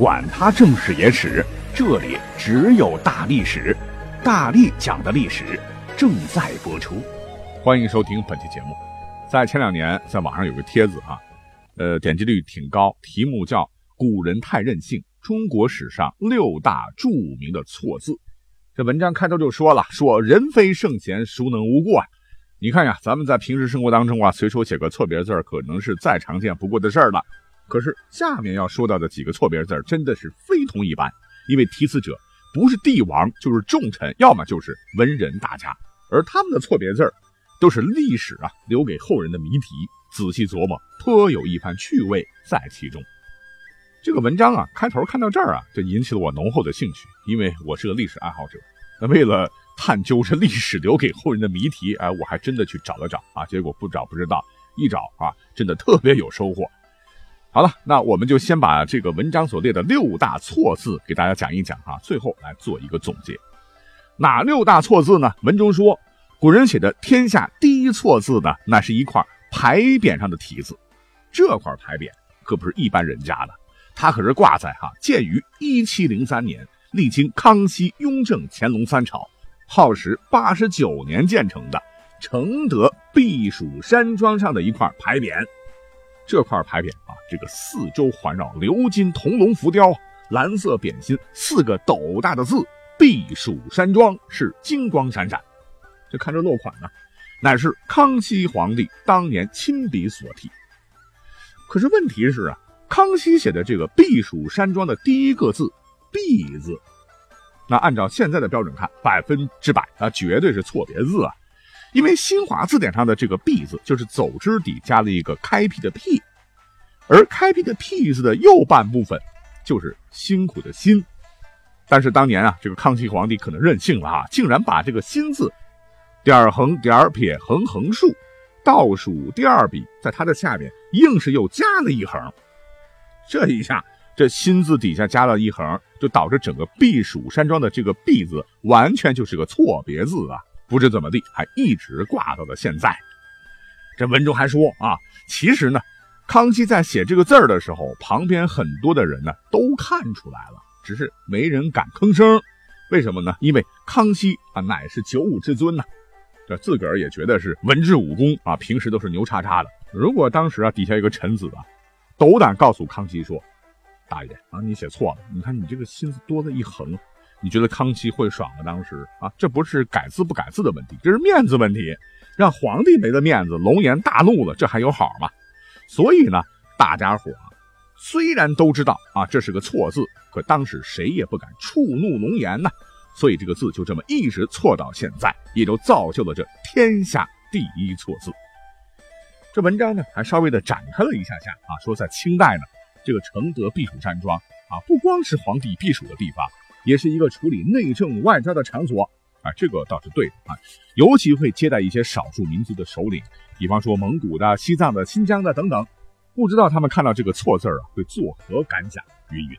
管他正史野史。这里只有大历史，大力讲的历史正在播出，欢迎收听本期节目。在前两年，在网上有个帖子啊，呃，点击率挺高，题目叫《古人太任性：中国史上六大著名的错字》。这文章开头就说了，说人非圣贤，孰能无过啊？你看呀，咱们在平时生活当中啊，随手写个错别字，可能是再常见不过的事儿了。可是下面要说到的几个错别字，真的是非同一般。因为题词者不是帝王就是重臣，要么就是文人大家，而他们的错别字都是历史啊留给后人的谜题。仔细琢磨，颇有一番趣味在其中。这个文章啊，开头看到这儿啊，就引起了我浓厚的兴趣，因为我是个历史爱好者。那为了探究这历史留给后人的谜题，哎，我还真的去找了找啊，结果不找不知道，一找啊，真的特别有收获。好了，那我们就先把这个文章所列的六大错字给大家讲一讲啊，最后来做一个总结。哪六大错字呢？文中说，古人写的天下第一错字呢，那是一块牌匾上的题字。这块牌匾可不是一般人家的，它可是挂在哈建于一七零三年，历经康熙、雍正、乾隆三朝，耗时八十九年建成的承德避暑山庄上的一块牌匾。这块牌匾啊，这个四周环绕鎏金铜龙浮雕，蓝色匾心四个斗大的字“避暑山庄”是金光闪闪。这看这落款呢，乃是康熙皇帝当年亲笔所题。可是问题是啊，康熙写的这个“避暑山庄”的第一个字“避”字，那按照现在的标准看，百分之百啊，绝对是错别字啊。因为新华字典上的这个“闭”字，就是走之底加了一个开辟的“辟”，而开辟的“辟”字的右半部分就是辛苦的“辛”。但是当年啊，这个康熙皇帝可能任性了啊，竟然把这个“辛”字点横点撇横横竖倒数第二笔，在它的下边硬是又加了一横。这一下，这“辛”字底下加了一横，就导致整个避暑山庄的这个“避”字完全就是个错别字啊。不知怎么地，还一直挂到了现在。这文中还说啊，其实呢，康熙在写这个字儿的时候，旁边很多的人呢都看出来了，只是没人敢吭声。为什么呢？因为康熙啊乃是九五之尊呐，这自个儿也觉得是文治武功啊，平时都是牛叉叉的。如果当时啊底下一个臣子啊，斗胆告诉康熙说：“大爷啊，你写错了，你看你这个心思多了一横。”你觉得康熙会爽吗？当时啊，这不是改字不改字的问题，这是面子问题，让皇帝没了面子，龙颜大怒了，这还有好吗？所以呢，大家伙虽然都知道啊，这是个错字，可当时谁也不敢触怒龙颜呐，所以这个字就这么一直错到现在，也就造就了这天下第一错字。这文章呢，还稍微的展开了一下下啊，说在清代呢，这个承德避暑山庄啊，不光是皇帝避暑的地方。也是一个处理内政外交的场所啊，这个倒是对的啊，尤其会接待一些少数民族的首领，比方说蒙古的、西藏的、新疆的等等。不知道他们看到这个错字啊，会作何感想？云云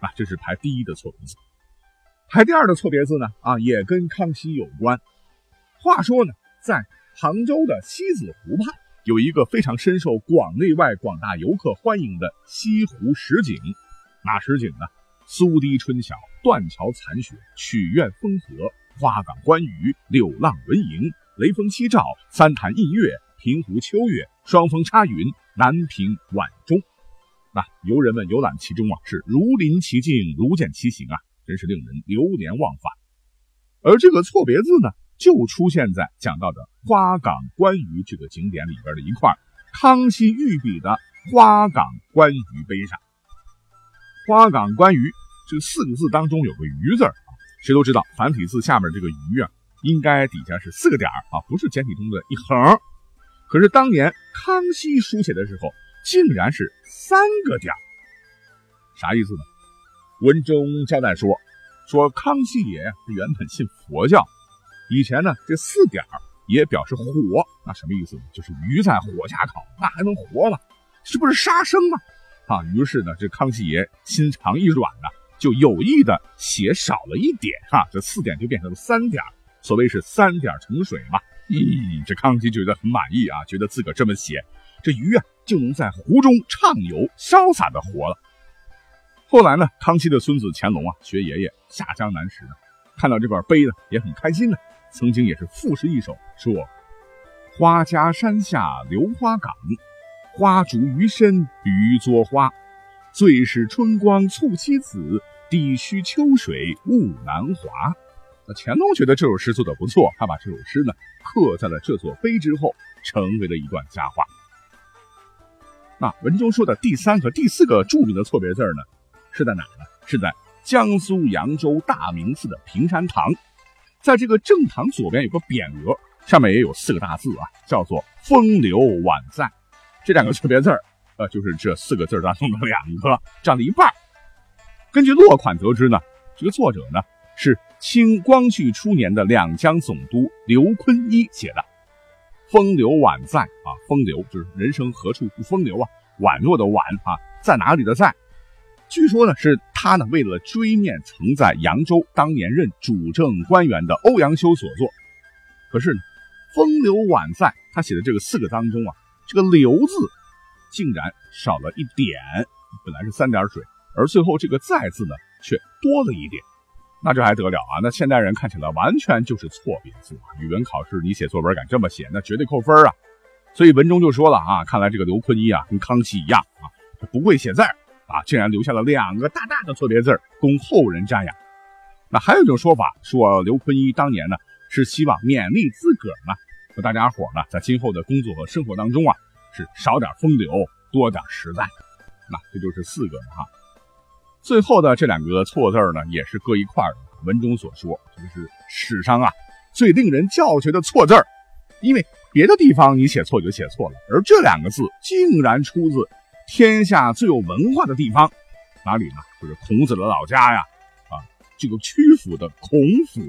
啊，这是排第一的错别字。排第二的错别字呢啊，也跟康熙有关。话说呢，在杭州的西子湖畔，有一个非常深受广内外广大游客欢迎的西湖十景，哪十景呢？苏堤春晓，断桥残雪，曲院风荷，花港观鱼，柳浪闻莺，雷峰夕照，三潭印月，平湖秋月，双峰插云，南屏晚钟。那游人们游览其中啊，是如临其境，如见其形啊，真是令人流连忘返。而这个错别字呢，就出现在讲到的花港观鱼这个景点里边的一块康熙御笔的花港观鱼碑上。花港观鱼这四个字当中有个鱼字，谁都知道繁体字下面这个鱼啊，应该底下是四个点啊，不是简体中的一横。可是当年康熙书写的时候，竟然是三个点啥意思呢？文中交代说，说康熙爷呀，原本信佛教，以前呢这四点也表示火，那什么意思呢？就是鱼在火下烤，那还能活吗？是不是杀生啊？啊，于是呢，这康熙爷心肠一软呢，就有意的写少了一点，哈，这四点就变成了三点，所谓是三点成水嘛。咦，这康熙觉得很满意啊，觉得自个这么写，这鱼啊就能在湖中畅游潇洒的活了。后来呢，康熙的孙子乾隆啊，学爷爷下江南时呢，看到这块碑呢，也很开心呢。曾经也是赋诗一首，说：“花家山下流花港，花烛余生鱼作花。最是春光促妻子，地须秋水误南华。”那乾隆觉得这首诗做的不错，他把这首诗呢刻在了这座碑之后，成为了一段佳话。那文中说的第三和第四个著名的错别字呢？是在哪呢？是在江苏扬州大明寺的平山堂，在这个正堂左边有个匾额，上面也有四个大字啊，叫做“风流宛在”。这两个错别字儿，呃，就是这四个字当中的两个，占了一半。根据落款得知呢，这个作者呢是清光绪初年的两江总督刘坤一写的，“风流宛在”啊，风流就是人生何处不风流啊，宛若的宛啊，在哪里的在。据说呢，是他呢为了追念曾在扬州当年任主政官员的欧阳修所作。可是呢，风流宛在他写的这个四个当中啊，这个流字竟然少了一点，本来是三点水，而最后这个再字呢却多了一点，那这还得了啊？那现代人看起来完全就是错别字啊！语文考试你写作文敢这么写，那绝对扣分啊！所以文中就说了啊，看来这个刘坤一啊跟康熙一样啊，不会写字。啊，竟然留下了两个大大的错别字供后人瞻仰。那还有一种说法，说刘坤一当年呢是希望勉励自个儿呢，和大家伙呢在今后的工作和生活当中啊，是少点风流，多点实在。那这就是四个哈。最后的这两个错字呢，也是搁一块的。文中所说，这是史上啊最令人叫绝的错字因为别的地方你写错就写错了，而这两个字竟然出自。天下最有文化的地方，哪里呢？就是孔子的老家呀！啊，这个曲阜的孔府。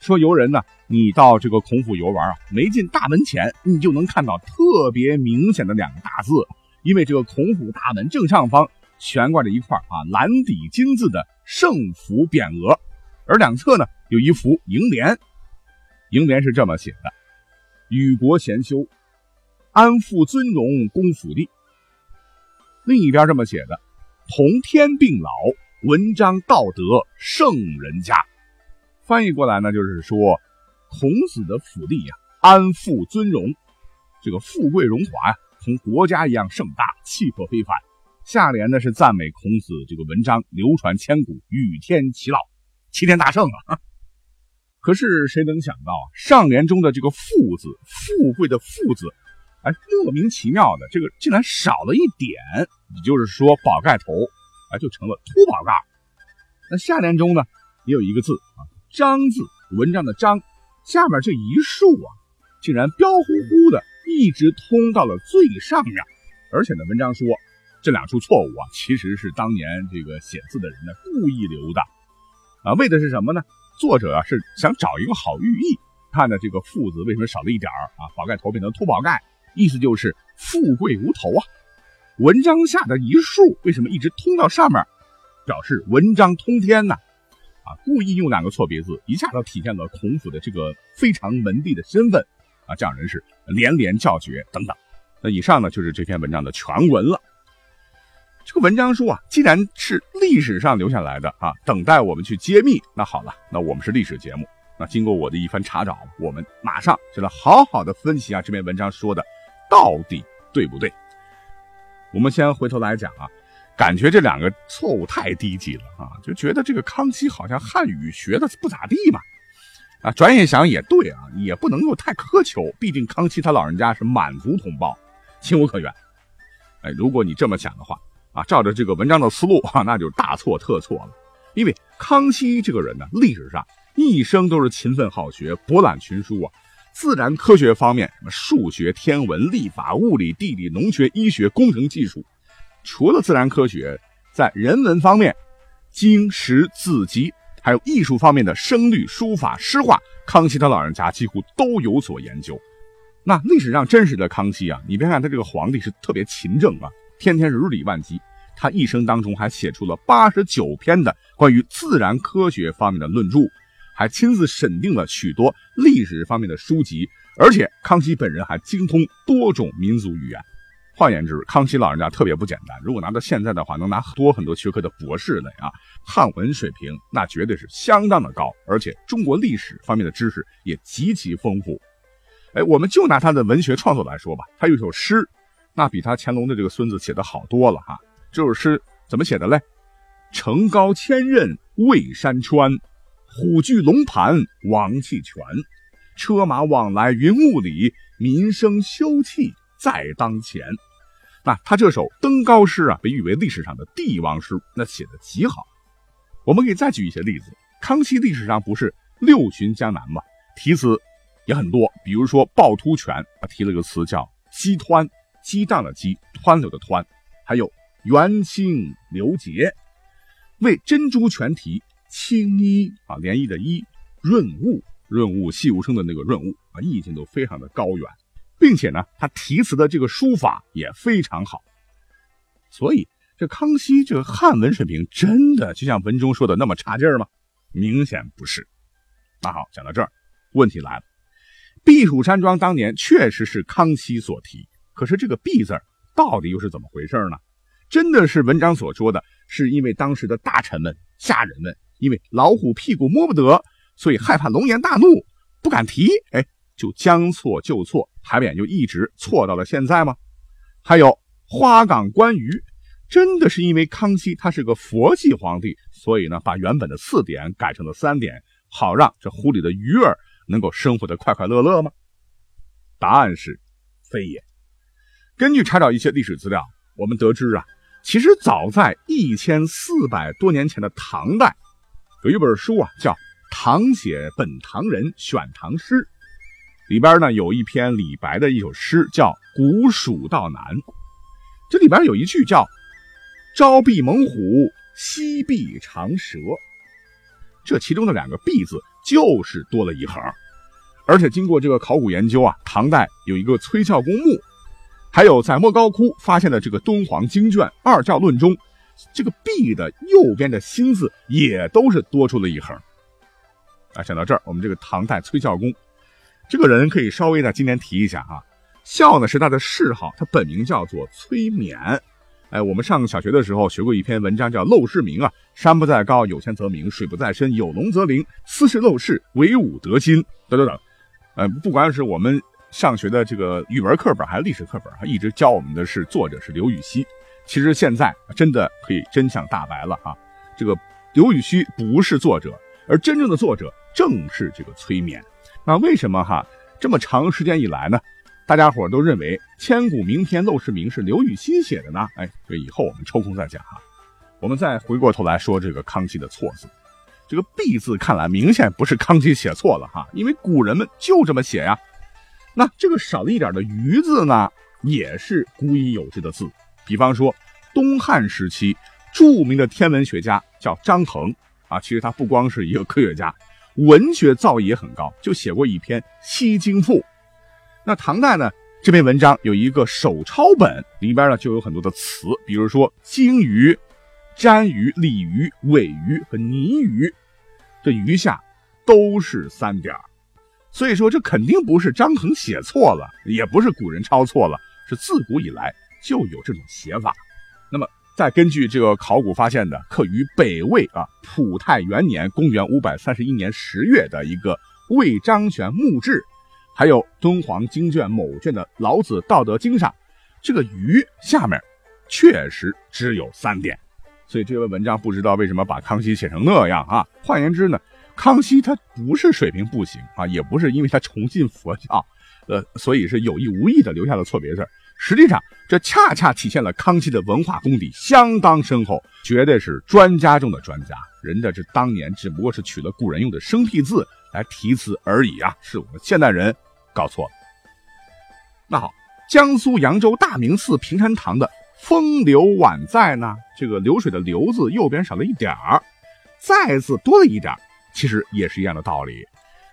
说游人呢，你到这个孔府游玩啊，没进大门前，你就能看到特别明显的两个大字，因为这个孔府大门正上方悬挂着一块啊蓝底金字的圣福匾额，而两侧呢有一幅楹联，楹联是这么写的：“与国贤修，安富尊荣公府地。”另一边这么写的：“同天并老，文章道德圣人家。”翻译过来呢，就是说孔子的府邸呀，安富尊荣，这个富贵荣华呀，同国家一样盛大，气魄非凡。下联呢是赞美孔子这个文章流传千古，与天齐老，齐天大圣啊。可是谁能想到啊，上联中的这个“富”字，富贵的“富”字。哎，莫名其妙的，这个竟然少了一点，也就是说宝盖头，哎，就成了秃宝盖。那下联中呢，也有一个字啊，章字，文章的章，下面这一竖啊，竟然彪呼呼的一直通到了最上面。而且呢，文章说这两处错误啊，其实是当年这个写字的人呢故意留的，啊，为的是什么呢？作者啊是想找一个好寓意，看呢这个富字为什么少了一点啊，宝盖头变成秃宝盖。意思就是富贵无头啊！文章下的一竖为什么一直通到上面？表示文章通天呢？故意用两个错别字，一下子体现了孔府的这个非常门第的身份啊！这样人是连连叫绝等等。那以上呢就是这篇文章的全文了。这个文章说啊，既然是历史上留下来的啊，等待我们去揭秘。那好了，那我们是历史节目，那经过我的一番查找，我们马上就来好好的分析啊这篇文章说的。到底对不对？我们先回头来讲啊，感觉这两个错误太低级了啊，就觉得这个康熙好像汉语学的不咋地嘛。啊，转眼想也对啊，也不能够太苛求，毕竟康熙他老人家是满族同胞，情有可原。哎，如果你这么想的话啊，照着这个文章的思路啊，那就大错特错了。因为康熙这个人呢，历史上一生都是勤奋好学，博览群书啊。自然科学方面，什么数学、天文、历法、物理、地理、农学、医学、工程技术，除了自然科学，在人文方面，经史子集还有艺术方面的声律、书法、诗画，康熙他老人家几乎都有所研究。那历史上真实的康熙啊，你别看他这个皇帝是特别勤政啊，天天是日理万机，他一生当中还写出了八十九篇的关于自然科学方面的论著，还亲自审定了许多历史方面的书籍，而且康熙本人还精通多种民族语言。换言之，康熙老人家特别不简单。如果拿到现在的话，能拿多很多学科的博士来啊，汉文水平那绝对是相当的高，而且中国历史方面的知识也极其丰富。哎，我们就拿他的文学创作来说吧，他有首诗，那比他乾隆的这个孙子写的好多了哈。这首诗怎么写的嘞？城高千仞未山川，虎踞龙盘王气全，车马往来云雾里，民生休憩在当前。那他这首登高诗啊，被誉为历史上的帝王诗，那写的极好。我们可以再举一些例子，康熙历史上不是六巡江南吗？题词。也很多，比如说趵突泉，他提了个词叫“激湍”，激荡的激，湍流的湍，还有元清流洁，为珍珠泉题清衣啊，涟漪的漪，润物，润物细无声的那个润物啊，意境都非常的高远，并且呢，他题词的这个书法也非常好，所以这康熙这个汉文水平真的就像文中说的那么差劲儿吗？明显不是。那好，讲到这儿，问题来了。避暑山庄当年确实是康熙所题，可是这个“避”字到底又是怎么回事呢？真的是文章所说的，是因为当时的大臣们、下人们因为老虎屁股摸不得，所以害怕龙颜大怒，不敢提，哎，就将错就错，牌匾就一直错到了现在吗？还有花岗观鱼，真的是因为康熙他是个佛系皇帝，所以呢，把原本的四点改成了三点，好让这湖里的鱼儿。能够生活的快快乐乐吗？答案是非也。根据查找一些历史资料，我们得知啊，其实早在一千四百多年前的唐代，有一本书啊，叫《唐写本唐人选唐诗》，里边呢有一篇李白的一首诗，叫《古蜀道难》。这里边有一句叫“朝避猛虎，夕避长蛇”，这其中的两个“避”字。就是多了一横，而且经过这个考古研究啊，唐代有一个崔孝公墓，还有在莫高窟发现的这个敦煌经卷《二教论》中，这个“毕”的右边的心字也都是多出了一横。啊，想到这儿，我们这个唐代崔孝公这个人可以稍微的今天提一下哈，孝呢是他的谥号，他本名叫做崔勉。哎，我们上小学的时候学过一篇文章，叫《陋室铭》啊。山不在高，有仙则名；水不在深，有龙则灵。斯是陋室，惟吾德馨。等等等。呃，不管是我们上学的这个语文课本，还是历史课本，一直教我们的是作者是刘禹锡。其实现在真的可以真相大白了啊！这个刘禹锡不是作者，而真正的作者正是这个崔勉。那为什么哈这么长时间以来呢？大家伙都认为千古名篇《陋室铭》是刘禹锡写的呢？哎，这以后我们抽空再讲哈。我们再回过头来说这个康熙的错字，这个“弊”字看来明显不是康熙写错了哈，因为古人们就这么写呀。那这个少了一点的“余”字呢，也是古已有之的字。比方说，东汉时期著名的天文学家叫张衡啊，其实他不光是一个科学家，文学造诣也很高，就写过一篇《西京赋》。那唐代呢？这篇文章有一个手抄本，里边呢就有很多的词，比如说鲸鱼、鲇鱼、鲤鱼、尾鱼和泥鱼，这鱼下都是三点所以说这肯定不是张衡写错了，也不是古人抄错了，是自古以来就有这种写法。再根据这个考古发现的刻于北魏啊普泰元年（公元五百三十一年十月）的一个魏章玄墓志。还有敦煌经卷某卷的《老子道德经》上，这个“鱼”下面确实只有三点，所以这篇文章不知道为什么把康熙写成那样啊？换言之呢，康熙他不是水平不行啊，也不是因为他崇信佛教，呃，所以是有意无意的留下了错别字。实际上，这恰恰体现了康熙的文化功底相当深厚，绝对是专家中的专家。人家这当年只不过是取了古人用的生僻字来题词而已啊，是我们现代人。搞错了。那好，江苏扬州大明寺平山堂的“风流宛在”呢？这个流水的“流”字右边少了一点儿，再字多了一点，其实也是一样的道理。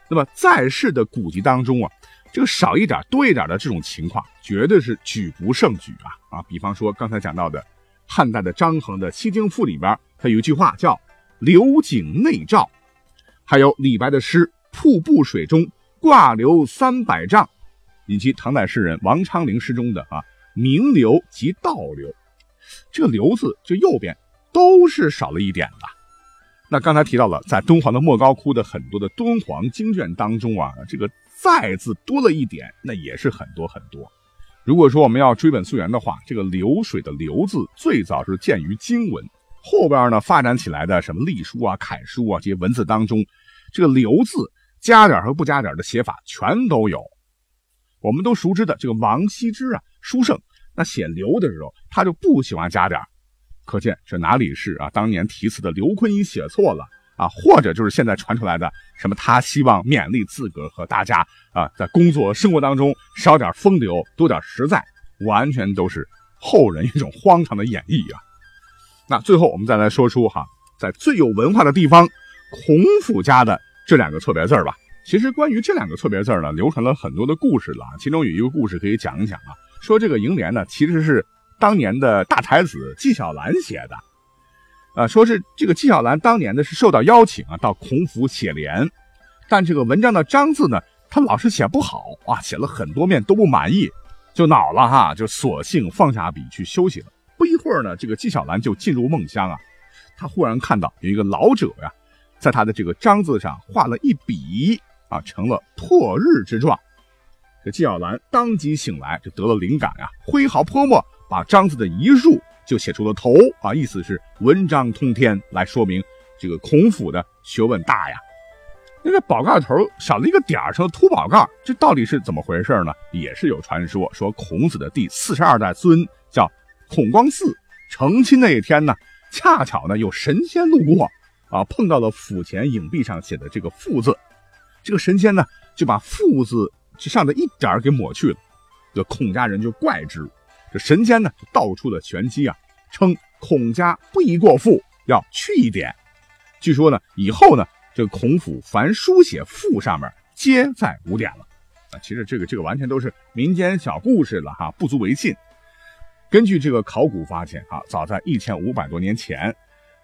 那么在世的古籍当中啊，这个少一点多一点的这种情况，绝对是举不胜举啊啊！比方说刚才讲到的汉代的张衡的《七京赋》里边，他有一句话叫“流井内照”，还有李白的诗“瀑布水中挂流三百丈”，以及唐代诗人王昌龄诗中的啊“名流即倒流”，这个“流”字就右边都是少了一点的。那刚才提到了，在敦煌的莫高窟的很多的敦煌经卷当中啊，这个“再”字多了一点，那也是很多很多。如果说我们要追本溯源的话，这个流水的“流”字最早是见于经文，后边呢发展起来的什么隶书啊、楷书啊这些文字当中，这个“流”字加点和不加点的写法全都有。我们都熟知的这个王羲之啊，书圣，那写“流”的时候他就不喜欢加点。可见这哪里是啊？当年题词的刘坤一写错了啊，或者就是现在传出来的什么他希望勉励自个儿和大家啊，在工作生活当中少点风流，多点实在，完全都是后人一种荒唐的演绎啊。那最后我们再来说出哈，在最有文化的地方，孔府家的这两个错别字吧。其实关于这两个错别字呢，流传了很多的故事了。其中有一个故事可以讲一讲啊，说这个楹联呢，其实是。当年的大才子纪晓岚写的，啊，说是这个纪晓岚当年呢是受到邀请啊到孔府写联，但这个文章的章字呢他老是写不好啊，写了很多遍都不满意，就恼了哈，就索性放下笔去休息了。不一会儿呢，这个纪晓岚就进入梦乡啊，他忽然看到有一个老者呀，在他的这个章字上画了一笔啊，成了破日之状。这纪晓岚当即醒来，就得了灵感啊，挥毫泼墨。把章子的一竖就写出了头啊，意思是文章通天，来说明这个孔府的学问大呀。那个宝盖头少了一个点儿，成了秃宝盖，这到底是怎么回事呢？也是有传说，说孔子的第四十二代孙叫孔光嗣，成亲那一天呢，恰巧呢有神仙路过啊，碰到了府前影壁上写的这个“父”字，这个神仙呢就把“父”字这上的一点儿给抹去了，这孔家人就怪之。这神仙呢，就道出了玄机啊，称孔家不宜过富，要去一点。据说呢，以后呢，这个孔府凡书写“赋”上面，皆在五点了。啊，其实这个这个完全都是民间小故事了哈，不足为信。根据这个考古发现啊，早在一千五百多年前，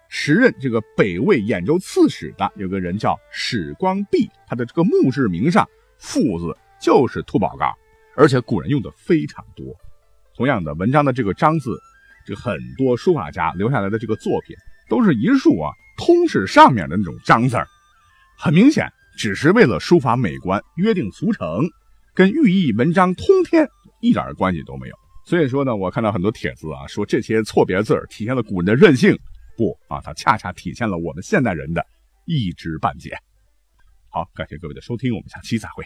时任这个北魏兖州刺史的有个人叫史光弼，他的这个墓志铭上“赋”字就是秃宝盖，而且古人用的非常多。同样的文章的这个章字，这很多书法家留下来的这个作品，都是一竖啊，通是上面的那种章字儿，很明显只是为了书法美观，约定俗成，跟寓意文章通天一点关系都没有。所以说呢，我看到很多帖子啊，说这些错别字体现了古人的任性，不啊，它恰恰体现了我们现代人的一知半解。好，感谢各位的收听，我们下期再会。